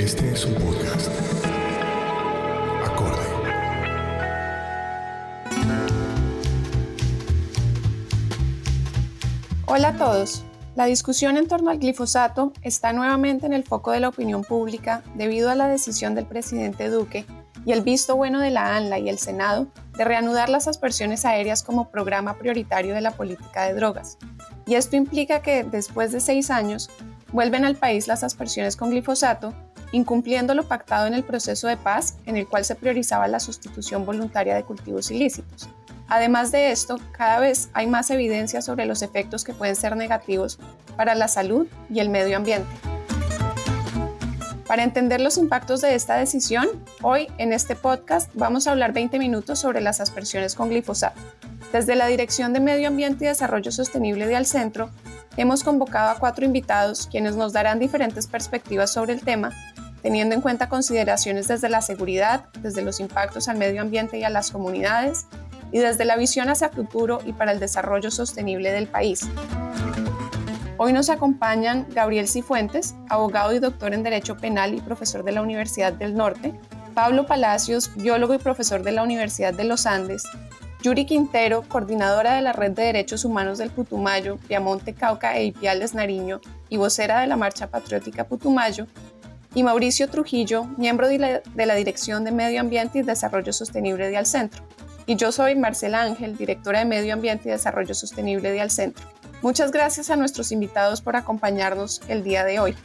Este es un podcast. Acorde. Hola a todos. La discusión en torno al glifosato está nuevamente en el foco de la opinión pública debido a la decisión del presidente Duque y el visto bueno de la ANLA y el Senado de reanudar las aspersiones aéreas como programa prioritario de la política de drogas. Y esto implica que, después de seis años, vuelven al país las aspersiones con glifosato, incumpliendo lo pactado en el proceso de paz en el cual se priorizaba la sustitución voluntaria de cultivos ilícitos. Además de esto, cada vez hay más evidencia sobre los efectos que pueden ser negativos para la salud y el medio ambiente. Para entender los impactos de esta decisión, hoy en este podcast vamos a hablar 20 minutos sobre las aspersiones con glifosato. Desde la Dirección de Medio Ambiente y Desarrollo Sostenible de Alcentro, hemos convocado a cuatro invitados quienes nos darán diferentes perspectivas sobre el tema, teniendo en cuenta consideraciones desde la seguridad, desde los impactos al medio ambiente y a las comunidades, y desde la visión hacia futuro y para el desarrollo sostenible del país. Hoy nos acompañan Gabriel Cifuentes, abogado y doctor en Derecho Penal y profesor de la Universidad del Norte, Pablo Palacios, biólogo y profesor de la Universidad de los Andes, Yuri Quintero, coordinadora de la Red de Derechos Humanos del Putumayo, Piamonte, Cauca e Ipiales Nariño y vocera de la Marcha Patriótica Putumayo, y Mauricio Trujillo, miembro de la, Dirección de Medio Ambiente y Desarrollo Sostenible de Alcentro. Y yo soy Marcela Ángel, directora de Medio Ambiente y Desarrollo Sostenible de Alcentro. Muchas gracias a nuestros invitados por acompañarnos el día de hoy.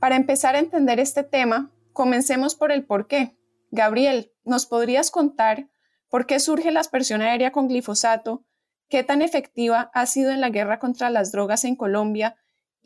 Para empezar a entender este tema, comencemos por el por qué. Gabriel, ¿nos podrías contar por qué surge la aspersión aérea con glifosato? ¿Qué tan efectiva ha sido en la guerra contra las drogas en Colombia?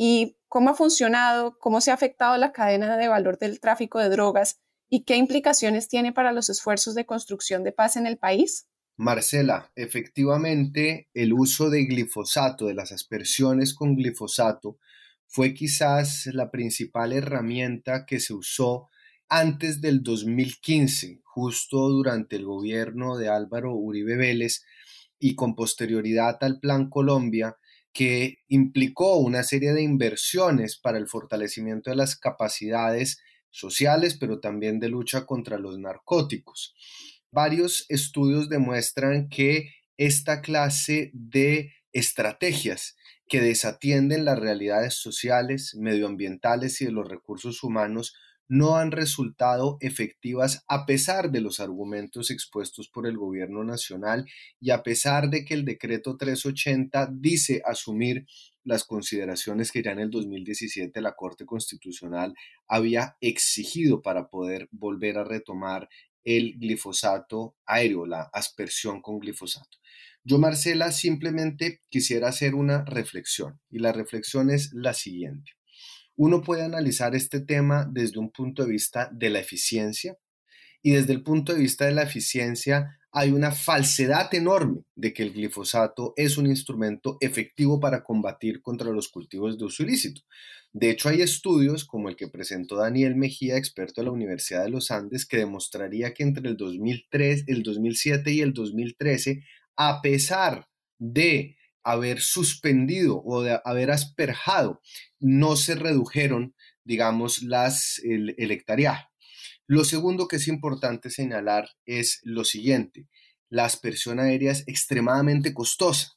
¿Y cómo ha funcionado? ¿Cómo se ha afectado la cadena de valor del tráfico de drogas? ¿Y qué implicaciones tiene para los esfuerzos de construcción de paz en el país? Marcela, efectivamente el uso de glifosato, de las aspersiones con glifosato, fue quizás la principal herramienta que se usó antes del 2015, justo durante el gobierno de Álvaro Uribe Vélez y con posterioridad al Plan Colombia, que implicó una serie de inversiones para el fortalecimiento de las capacidades sociales, pero también de lucha contra los narcóticos. Varios estudios demuestran que esta clase de estrategias que desatienden las realidades sociales, medioambientales y de los recursos humanos no han resultado efectivas a pesar de los argumentos expuestos por el gobierno nacional y a pesar de que el decreto 380 dice asumir las consideraciones que ya en el 2017 la Corte Constitucional había exigido para poder volver a retomar el glifosato aéreo, la aspersión con glifosato. Yo, Marcela, simplemente quisiera hacer una reflexión y la reflexión es la siguiente. Uno puede analizar este tema desde un punto de vista de la eficiencia y desde el punto de vista de la eficiencia hay una falsedad enorme de que el glifosato es un instrumento efectivo para combatir contra los cultivos de uso ilícito. De hecho, hay estudios como el que presentó Daniel Mejía, experto de la Universidad de los Andes, que demostraría que entre el, 2003, el 2007 y el 2013, a pesar de haber suspendido o de haber asperjado, no se redujeron, digamos, las, el, el hectareaje. Lo segundo que es importante señalar es lo siguiente. la aspersión aérea es extremadamente costosa.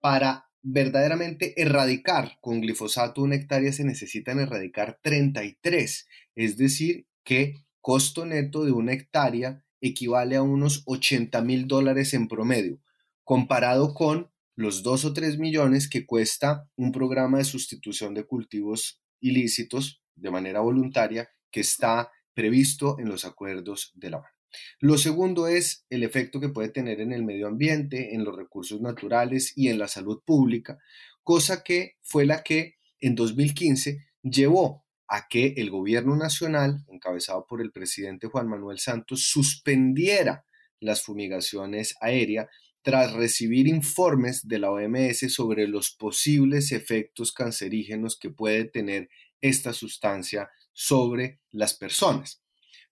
Para verdaderamente erradicar con glifosato una hectárea se necesitan erradicar 33, es decir, que costo neto de una hectárea equivale a unos 80 mil dólares en promedio, comparado con los 2 o 3 millones que cuesta un programa de sustitución de cultivos ilícitos de manera voluntaria que está previsto en los acuerdos de La Habana. Lo segundo es el efecto que puede tener en el medio ambiente, en los recursos naturales y en la salud pública, cosa que fue la que en 2015 llevó a que el gobierno nacional, encabezado por el presidente Juan Manuel Santos, suspendiera las fumigaciones aéreas tras recibir informes de la OMS sobre los posibles efectos cancerígenos que puede tener esta sustancia sobre las personas.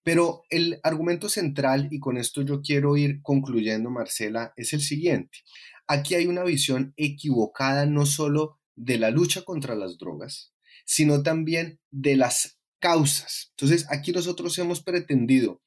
Pero el argumento central, y con esto yo quiero ir concluyendo, Marcela, es el siguiente. Aquí hay una visión equivocada no solo de la lucha contra las drogas, sino también de las causas. Entonces, aquí nosotros hemos pretendido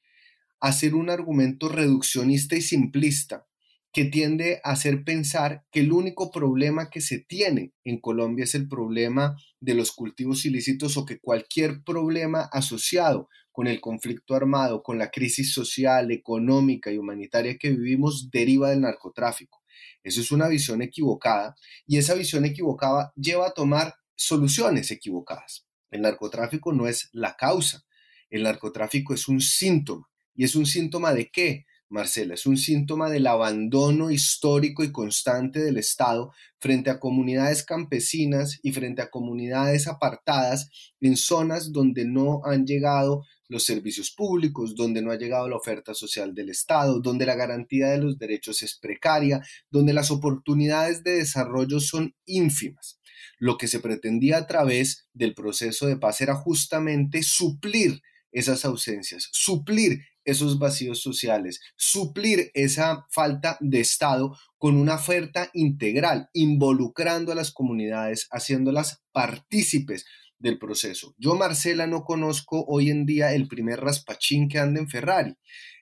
hacer un argumento reduccionista y simplista que tiende a hacer pensar que el único problema que se tiene en Colombia es el problema de los cultivos ilícitos o que cualquier problema asociado con el conflicto armado, con la crisis social, económica y humanitaria que vivimos deriva del narcotráfico. Eso es una visión equivocada y esa visión equivocada lleva a tomar soluciones equivocadas. El narcotráfico no es la causa, el narcotráfico es un síntoma. ¿Y es un síntoma de qué? Marcela, es un síntoma del abandono histórico y constante del Estado frente a comunidades campesinas y frente a comunidades apartadas en zonas donde no han llegado los servicios públicos, donde no ha llegado la oferta social del Estado, donde la garantía de los derechos es precaria, donde las oportunidades de desarrollo son ínfimas. Lo que se pretendía a través del proceso de paz era justamente suplir esas ausencias, suplir esos vacíos sociales, suplir esa falta de Estado con una oferta integral, involucrando a las comunidades, haciéndolas partícipes del proceso. Yo, Marcela, no conozco hoy en día el primer raspachín que anda en Ferrari.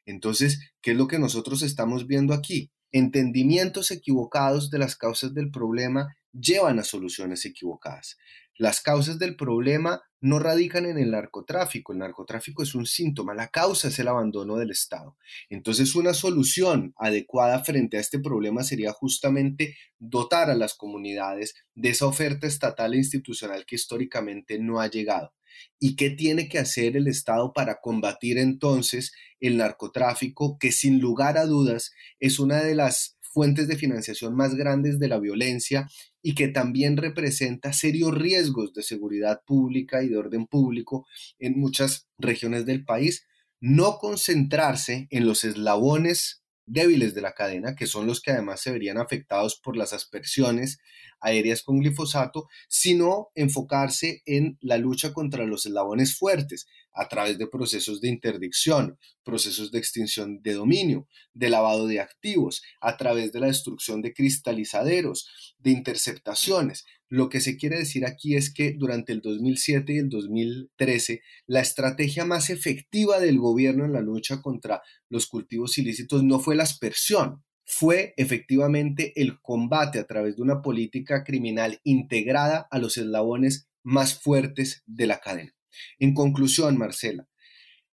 Entonces, ¿qué es lo que nosotros estamos viendo aquí? Entendimientos equivocados de las causas del problema llevan a soluciones equivocadas. Las causas del problema no radican en el narcotráfico, el narcotráfico es un síntoma, la causa es el abandono del Estado. Entonces una solución adecuada frente a este problema sería justamente dotar a las comunidades de esa oferta estatal e institucional que históricamente no ha llegado. ¿Y qué tiene que hacer el Estado para combatir entonces el narcotráfico, que sin lugar a dudas es una de las fuentes de financiación más grandes de la violencia y que también representa serios riesgos de seguridad pública y de orden público en muchas regiones del país, no concentrarse en los eslabones débiles de la cadena, que son los que además se verían afectados por las aspersiones aéreas con glifosato, sino enfocarse en la lucha contra los eslabones fuertes a través de procesos de interdicción, procesos de extinción de dominio, de lavado de activos, a través de la destrucción de cristalizaderos, de interceptaciones. Lo que se quiere decir aquí es que durante el 2007 y el 2013, la estrategia más efectiva del gobierno en la lucha contra los cultivos ilícitos no fue la aspersión, fue efectivamente el combate a través de una política criminal integrada a los eslabones más fuertes de la cadena. En conclusión, Marcela,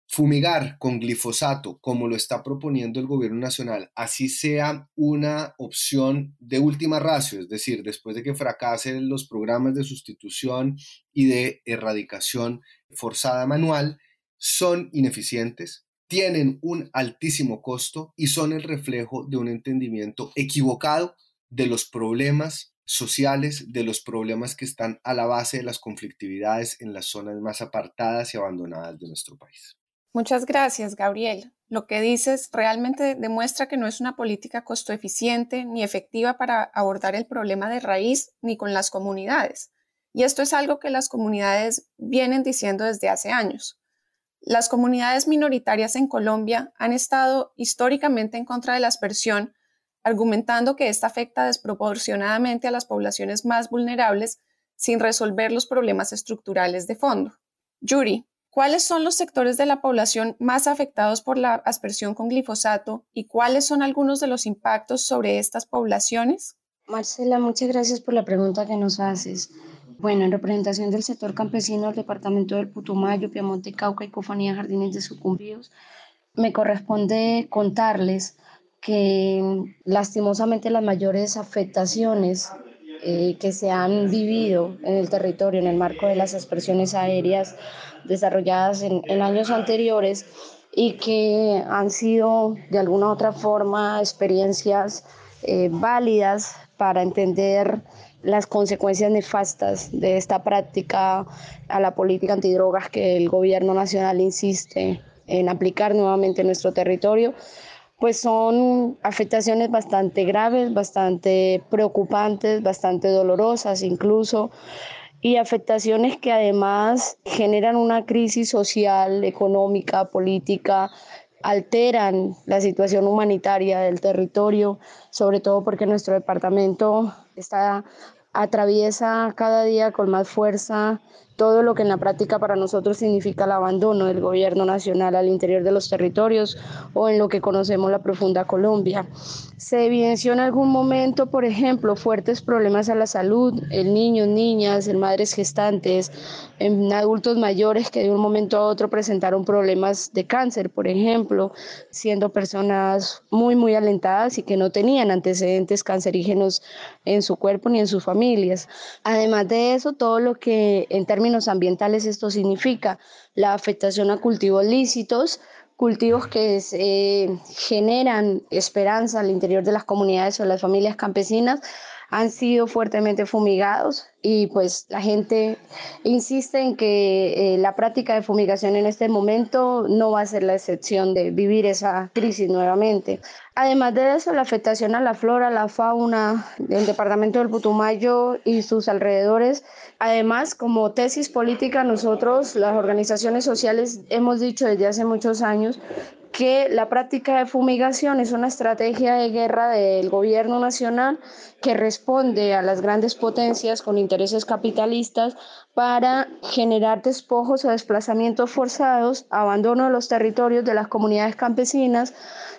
fumigar con glifosato, como lo está proponiendo el gobierno nacional, así sea una opción de última ratio, es decir, después de que fracasen los programas de sustitución y de erradicación forzada manual, son ineficientes, tienen un altísimo costo y son el reflejo de un entendimiento equivocado de los problemas sociales, de los problemas que están a la base de las conflictividades en las zonas más apartadas y abandonadas de nuestro país. Muchas gracias, Gabriel. Lo que dices realmente demuestra que no es una política costo eficiente ni efectiva para abordar el problema de raíz ni con las comunidades. Y esto es algo que las comunidades vienen diciendo desde hace años. Las comunidades minoritarias en Colombia han estado históricamente en contra de la aspersión, argumentando que esta afecta desproporcionadamente a las poblaciones más vulnerables sin resolver los problemas estructurales de fondo. Yuri, ¿Cuáles son los sectores de la población más afectados por la aspersión con glifosato y cuáles son algunos de los impactos sobre estas poblaciones? Marcela, muchas gracias por la pregunta que nos haces. Bueno, en representación del sector campesino del departamento del Putumayo, Piamonte, Cauca y Cofanía Jardines de Sucumbíos, me corresponde contarles que lastimosamente las mayores afectaciones eh, que se han vivido en el territorio en el marco de las expresiones aéreas desarrolladas en, años anteriores y que han sido de alguna u otra forma experiencias eh, válidas para entender las consecuencias nefastas de esta práctica a la política antidrogas que el gobierno nacional insiste en aplicar nuevamente en nuestro territorio, pues son afectaciones bastante graves, bastante preocupantes, bastante dolorosas incluso, y afectaciones que además generan una crisis social, económica, política, alteran la situación humanitaria del territorio, sobre todo porque nuestro departamento está atraviesa cada día con más fuerza todo lo que en la práctica para nosotros significa el abandono del gobierno nacional al interior de los territorios o en lo que conocemos la profunda Colombia. Se evidenció en algún momento, por ejemplo, fuertes problemas a la salud en niños, niñas, en madres gestantes, en adultos mayores que de un momento a otro presentaron problemas de cáncer, por ejemplo, siendo personas muy, muy alentadas y que no tenían antecedentes cancerígenos en su cuerpo ni en sus familias. Además de eso, todo lo que en términos ambientales esto significa la afectación a cultivos lícitos, cultivos que generan esperanza al interior de las comunidades o las familias campesinas, han sido fuertemente fumigados y pues la gente insiste en que eh, la práctica de fumigación en este momento no va a ser la excepción de vivir esa crisis nuevamente. Además de eso, la afectación a la flora, la fauna del departamento del Putumayo y sus alrededores. Además, como tesis política, nosotros, las organizaciones sociales, hemos dicho desde hace muchos años que la práctica de fumigación es una estrategia de guerra del gobierno nacional que responde a las grandes potencias con intereses capitalistas para generar despojos o desplazamientos forzados, abandono de los territorios de las comunidades campesinas,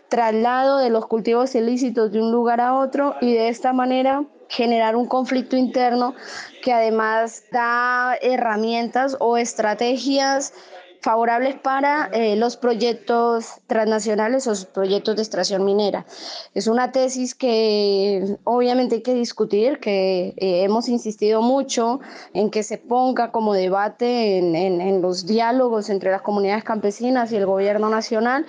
traslado de los cultivos ilícitos de un lugar a otro y de esta manera generar un conflicto interno que además da herramientas o estrategias favorables para eh, los proyectos transnacionales o proyectos de extracción minera. Es una tesis que obviamente hay que discutir, que eh, hemos insistido mucho en que se ponga como debate en, en los diálogos entre las comunidades campesinas y el gobierno nacional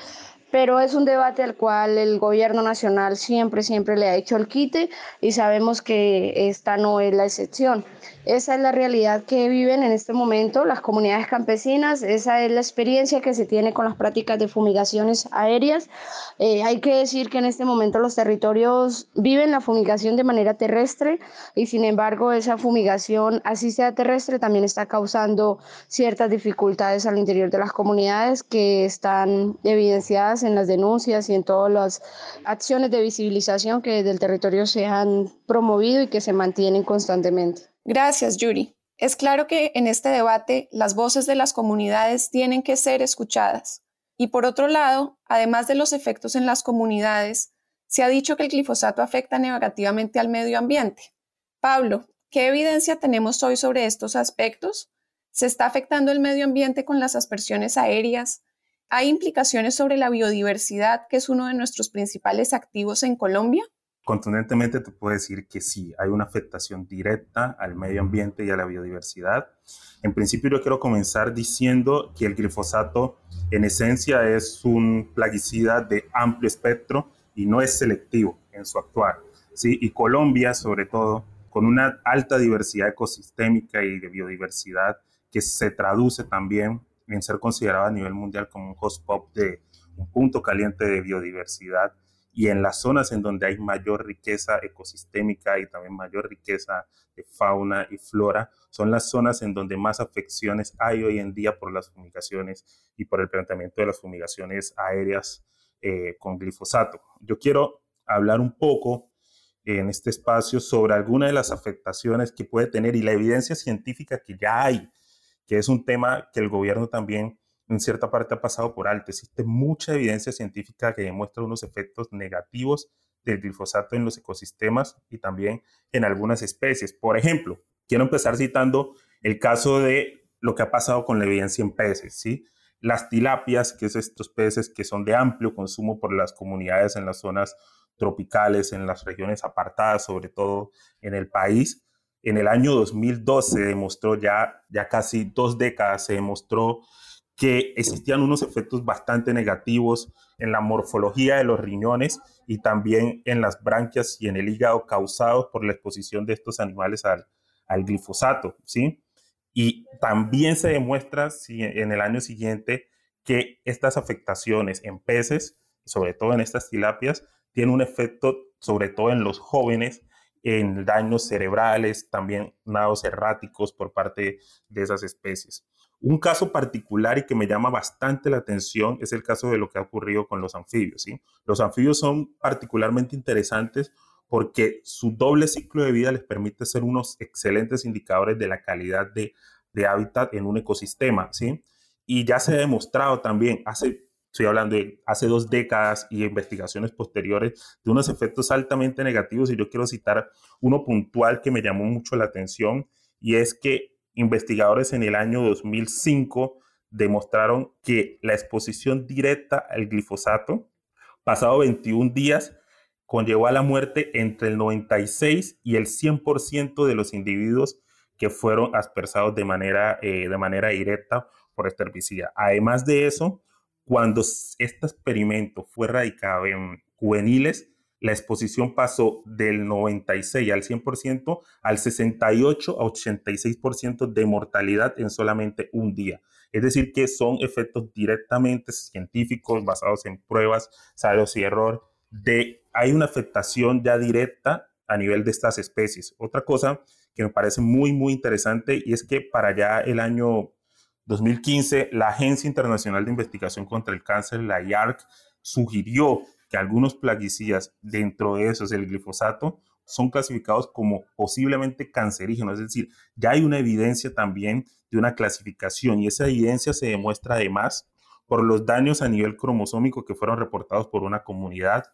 pero es un debate al cual el gobierno nacional siempre, siempre le ha hecho el quite y sabemos que esta no es la excepción. Esa es la realidad que viven en este momento las comunidades campesinas, esa es la experiencia que se tiene con las prácticas de fumigaciones aéreas. Eh, hay que decir que en este momento los territorios viven la fumigación de manera terrestre y sin embargo esa fumigación, así sea terrestre, también está causando ciertas dificultades al interior de las comunidades que están evidenciadas en las denuncias y en todas las acciones de visibilización que desde el territorio se han promovido y que se mantienen constantemente. Gracias, Yuri. Es claro que en este debate las voces de las comunidades tienen que ser escuchadas. Y por otro lado, además de los efectos en las comunidades, se ha dicho que el glifosato afecta negativamente al medio ambiente. Pablo, ¿qué evidencia tenemos hoy sobre estos aspectos? ¿Se está afectando el medio ambiente con las aspersiones aéreas? ¿Hay implicaciones sobre la biodiversidad, que es uno de nuestros principales activos en Colombia? Contundentemente te puedo decir que sí, hay una afectación directa al medio ambiente y a la biodiversidad. En principio yo quiero comenzar diciendo que el glifosato en esencia es un plaguicida de amplio espectro y no es selectivo en su actuar. ¿sí? Y Colombia, sobre todo, con una alta diversidad ecosistémica y de biodiversidad que se traduce también en ser considerado a nivel mundial como un hotspot de un punto caliente de biodiversidad y en las zonas en donde hay mayor riqueza ecosistémica y también mayor riqueza de fauna y flora, son las zonas en donde más afecciones hay hoy en día por las fumigaciones y por el planteamiento de las fumigaciones aéreas eh, con glifosato. Yo quiero hablar un poco en este espacio sobre algunas de las afectaciones que puede tener y la evidencia científica que ya hay que es un tema que el gobierno también en cierta parte ha pasado por alto. Existe mucha evidencia científica que demuestra unos efectos negativos del glifosato en los ecosistemas y también en algunas especies. Por ejemplo, quiero empezar citando el caso de lo que ha pasado con la evidencia en peces, ¿sí? Las tilapias, que es estos peces que son de amplio consumo por las comunidades en las zonas tropicales, en las regiones apartadas, sobre todo en el país. En el año 2012 se demostró ya, ya casi dos décadas, se demostró que existían unos efectos bastante negativos en la morfología de los riñones y también en las branquias y en el hígado causados por la exposición de estos animales al, al glifosato, ¿sí? Y también se demuestra en el año siguiente que estas afectaciones en peces, sobre todo en estas tilapias, tienen un efecto sobre todo en los jóvenes, en daños cerebrales, también nados erráticos por parte de esas especies. Un caso particular y que me llama bastante la atención es el caso de lo que ha ocurrido con los anfibios. ¿sí? Los anfibios son particularmente interesantes porque su doble ciclo de vida les permite ser unos excelentes indicadores de la calidad de, de hábitat en un ecosistema. ¿sí? Y ya se ha demostrado también, hace, estoy hablando de hace dos décadas y investigaciones posteriores, de unos efectos altamente negativos. Y yo quiero citar uno puntual que me llamó mucho la atención y es que investigadores en el año 2005 demostraron que la exposición directa al glifosato, pasado 21 días, conllevó a la muerte entre el 96 y el 100% de los individuos que fueron aspersados de manera, eh, de manera directa por este herbicida. Además de eso, cuando este experimento fue radicado en juveniles, la exposición pasó del 96 al 100% al 68 a 86% de mortalidad en solamente un día. Es decir, que son efectos directamente científicos basados en pruebas, ensayos y error, de hay una afectación ya directa a nivel de estas especies. Otra cosa que me parece muy, muy interesante y es que para ya el año 2015, la Agencia Internacional de Investigación contra el Cáncer, la IARC, sugirió que algunos plaguicidas, dentro de esos el glifosato, son clasificados como posiblemente cancerígenos, es decir, ya hay una evidencia también de una clasificación y esa evidencia se demuestra además por los daños a nivel cromosómico que fueron reportados por una comunidad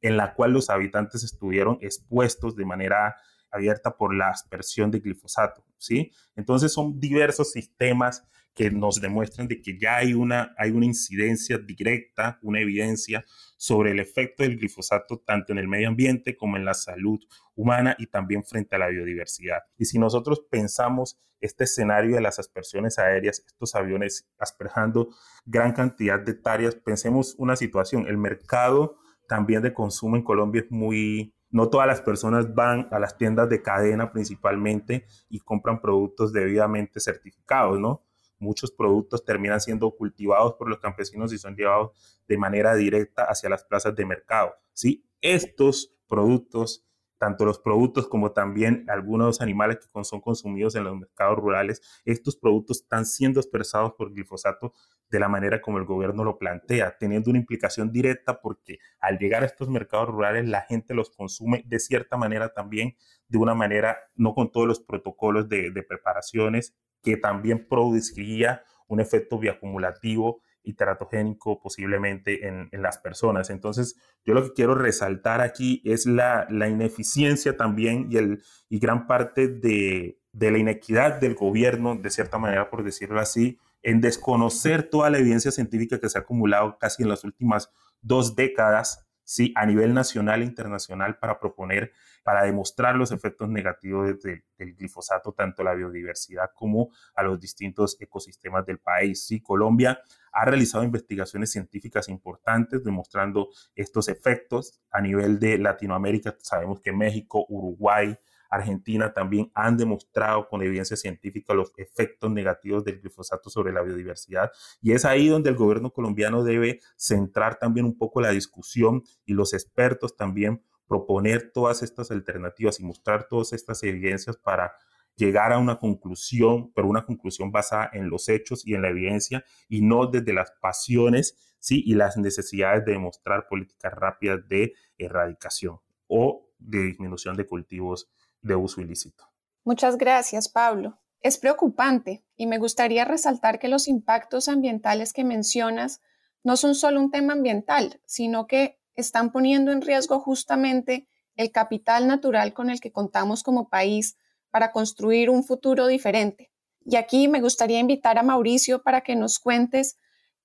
en la cual los habitantes estuvieron expuestos de manera abierta por la aspersión de glifosato, ¿sí? Entonces son diversos sistemas que nos demuestran de que ya hay una, hay una incidencia directa, una evidencia sobre el efecto del glifosato tanto en el medio ambiente como en la salud humana y también frente a la biodiversidad. Y si nosotros pensamos este escenario de las aspersiones aéreas, estos aviones asperjando gran cantidad de hectáreas, pensemos una situación, el mercado también de consumo en Colombia es muy, no todas las personas van a las tiendas de cadena principalmente y compran productos debidamente certificados, ¿no? Muchos productos terminan siendo cultivados por los campesinos y son llevados de manera directa hacia las plazas de mercado. ¿sí? Estos productos, tanto los productos como también algunos animales que son consumidos en los mercados rurales, estos productos están siendo expresados por glifosato de la manera como el gobierno lo plantea, teniendo una implicación directa porque al llegar a estos mercados rurales la gente los consume de cierta manera también, de una manera no con todos los protocolos de, de preparaciones que también produciría un efecto bioacumulativo y teratogénico posiblemente en, las personas. Entonces, yo lo que quiero resaltar aquí es la, ineficiencia también y, el, y gran parte de, de la inequidad del gobierno, de cierta manera, por decirlo así, en desconocer toda la evidencia científica que se ha acumulado casi en las últimas dos décadas, ¿sí? a nivel nacional e internacional, para proponer para demostrar los efectos negativos del glifosato tanto a la biodiversidad como a los distintos ecosistemas del país. Sí, Colombia ha realizado investigaciones científicas importantes demostrando estos efectos a nivel de Latinoamérica. Sabemos que México, Uruguay, Argentina también han demostrado con evidencia científica los efectos negativos del glifosato sobre la biodiversidad. Y es ahí donde el gobierno colombiano debe centrar también un poco la discusión y los expertos también proponer todas estas alternativas y mostrar todas estas evidencias para llegar a una conclusión, pero una conclusión basada en los hechos y en la evidencia y no desde las pasiones ¿sí? y las necesidades de demostrar políticas rápidas de erradicación o de disminución de cultivos de uso ilícito. Muchas gracias, Pablo. Es preocupante y me gustaría resaltar que los impactos ambientales que mencionas no son solo un tema ambiental, sino que están poniendo en riesgo justamente el capital natural con el que contamos como país para construir un futuro diferente. Y aquí me gustaría invitar a Mauricio para que nos cuentes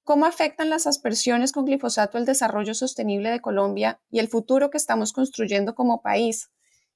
cómo afectan las aspersiones con glifosato el desarrollo sostenible de Colombia y el futuro que estamos construyendo como país.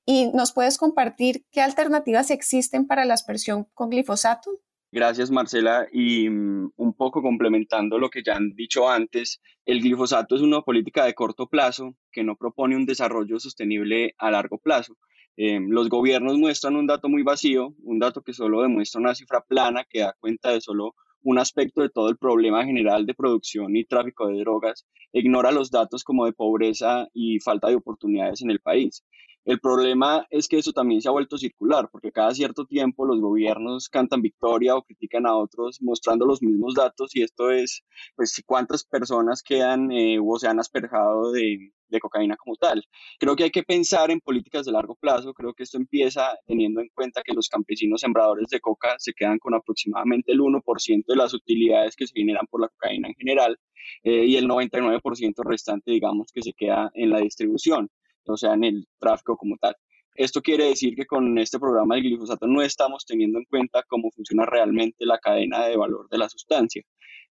Y nos puedes compartir qué alternativas existen para la aspersión con glifosato. Gracias, Marcela. Y mm, un poco complementando lo que ya han dicho antes, el glifosato es una política de corto plazo que no propone un desarrollo sostenible a largo plazo. Eh, los gobiernos muestran un dato muy vacío, un dato que solo demuestra una cifra plana que da cuenta de solo un aspecto de todo el problema general de producción y tráfico de drogas, ignora los datos como de pobreza y falta de oportunidades en el país. El problema es que eso también se ha vuelto circular, porque cada cierto tiempo los gobiernos cantan victoria o critican a otros mostrando los mismos datos y esto es, pues, cuántas personas quedan eh, o se han asperjado de, de cocaína como tal. Creo que hay que pensar en políticas de largo plazo. Creo que esto empieza teniendo en cuenta que los campesinos sembradores de coca se quedan con aproximadamente el 1% de las utilidades que se generan por la cocaína en general eh, y el 99% restante, digamos, que se queda en la distribución o sea, en el tráfico como tal. Esto quiere decir que con este programa del glifosato no estamos teniendo en cuenta cómo funciona realmente la cadena de valor de la sustancia.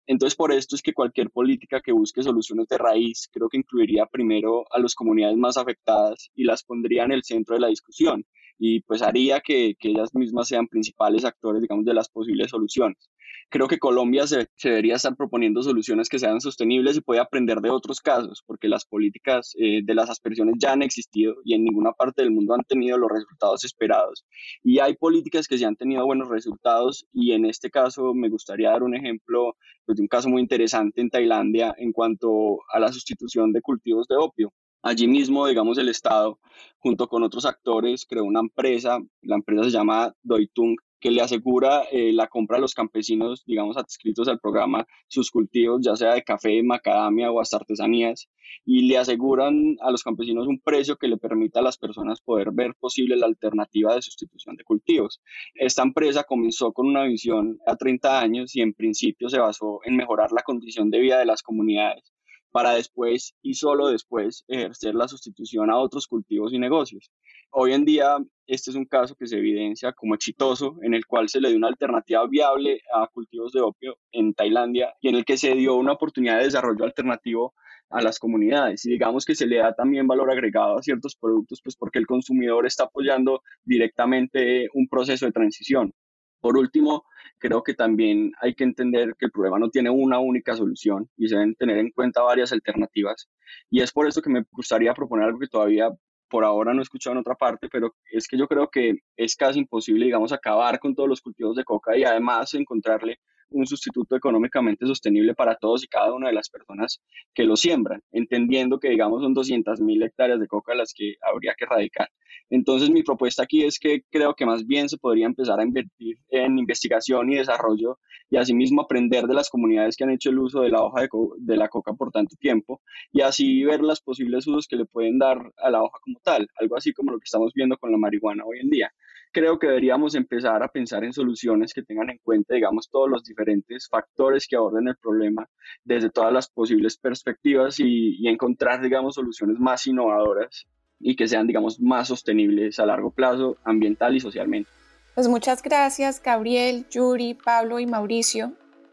Entonces, por esto es que cualquier política que busque soluciones de raíz, creo que incluiría primero a las comunidades más afectadas y las pondría en el centro de la discusión y pues haría que, que ellas mismas sean principales actores, digamos, de las posibles soluciones creo que Colombia se, debería estar proponiendo soluciones que sean sostenibles y puede aprender de otros casos, porque las políticas eh, de las aspersiones ya han existido y en ninguna parte del mundo han tenido los resultados esperados. Y hay políticas que sí han tenido buenos resultados y en este caso me gustaría dar un ejemplo pues, de un caso muy interesante en Tailandia en cuanto a la sustitución de cultivos de opio. Allí mismo, digamos, el Estado, junto con otros actores, creó una empresa, la empresa se llama Doitung, que le asegura eh, la compra a los campesinos, digamos, adscritos al programa, sus cultivos, ya sea de café, macadamia o hasta artesanías, y le aseguran a los campesinos un precio que le permita a las personas poder ver posible la alternativa de sustitución de cultivos. Esta empresa comenzó con una visión a 30 años y en principio se basó en mejorar la condición de vida de las comunidades para después y solo después ejercer la sustitución a otros cultivos y negocios. Hoy en día, este es un caso que se evidencia como exitoso, en el cual se le dio una alternativa viable a cultivos de opio en Tailandia y en el que se dio una oportunidad de desarrollo alternativo a las comunidades. Y digamos que se le da también valor agregado a ciertos productos, pues porque el consumidor está apoyando directamente un proceso de transición. Por último, creo que también hay que entender que el problema no tiene una única solución y se deben tener en cuenta varias alternativas. Y es por eso que me gustaría proponer algo que todavía por ahora no he escuchado en otra parte, pero es que yo creo que es casi imposible, digamos, acabar con todos los cultivos de coca y además encontrarle un sustituto económicamente sostenible para todos y cada una de las personas que lo siembran, entendiendo que, digamos, son 200.000 hectáreas de coca las que habría que erradicar. Entonces, mi propuesta aquí es que creo que más bien se podría empezar a invertir en investigación y desarrollo y asimismo aprender de las comunidades que han hecho el uso de la hoja de, de la coca por tanto tiempo y así ver los posibles usos que le pueden dar a la hoja como tal, algo así como lo que estamos viendo con la marihuana hoy en día creo que deberíamos empezar a pensar en soluciones que tengan en cuenta, digamos, todos los diferentes factores que aborden el problema desde todas las posibles perspectivas y, y encontrar, digamos, soluciones más innovadoras y que sean, digamos, más sostenibles a largo plazo, ambiental y socialmente. Pues muchas gracias, Gabriel, Yuri, Pablo y Mauricio.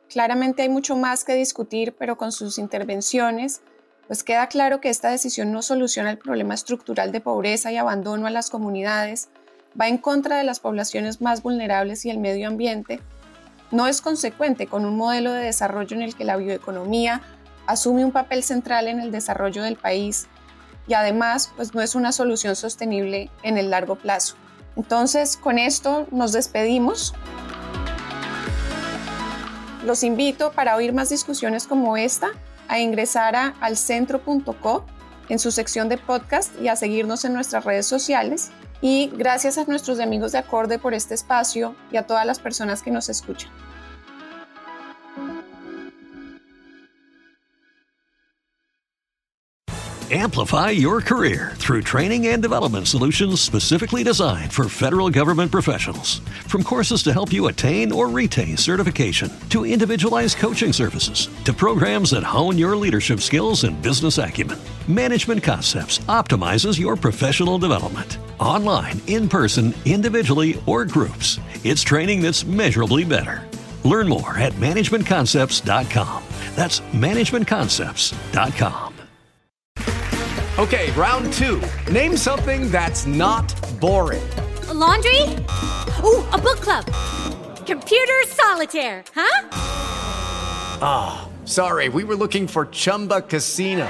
Claramente hay mucho más que discutir, pero con sus intervenciones, pues queda claro que esta decisión no soluciona el problema estructural de pobreza y abandono a las comunidades, va en contra de las poblaciones más vulnerables y el medio ambiente, no es consecuente con un modelo de desarrollo en el que la bioeconomía asume un papel central en el desarrollo del país y además pues no es una solución sostenible en el largo plazo. Entonces, con esto nos despedimos. Los invito para oír más discusiones como esta a ingresar a alcentro.co en su sección de podcast y a seguirnos en nuestras redes sociales y gracias a nuestros amigos de Acorde por este espacio y a todas las personas que nos escuchan. Amplify your career through training and development solutions specifically designed for federal government professionals. From courses to help you attain or retain certification, to individualized coaching services, to programs that hone your leadership skills and business acumen, Management Concepts optimizes your professional development. Online, in person, individually, or groups, it's training that's measurably better. Learn more at managementconcepts.com. That's managementconcepts.com. Okay, round two. Name something that's not boring. A laundry? Ooh, a book club. Computer solitaire, huh? Ah, oh, sorry, we were looking for Chumba Casino.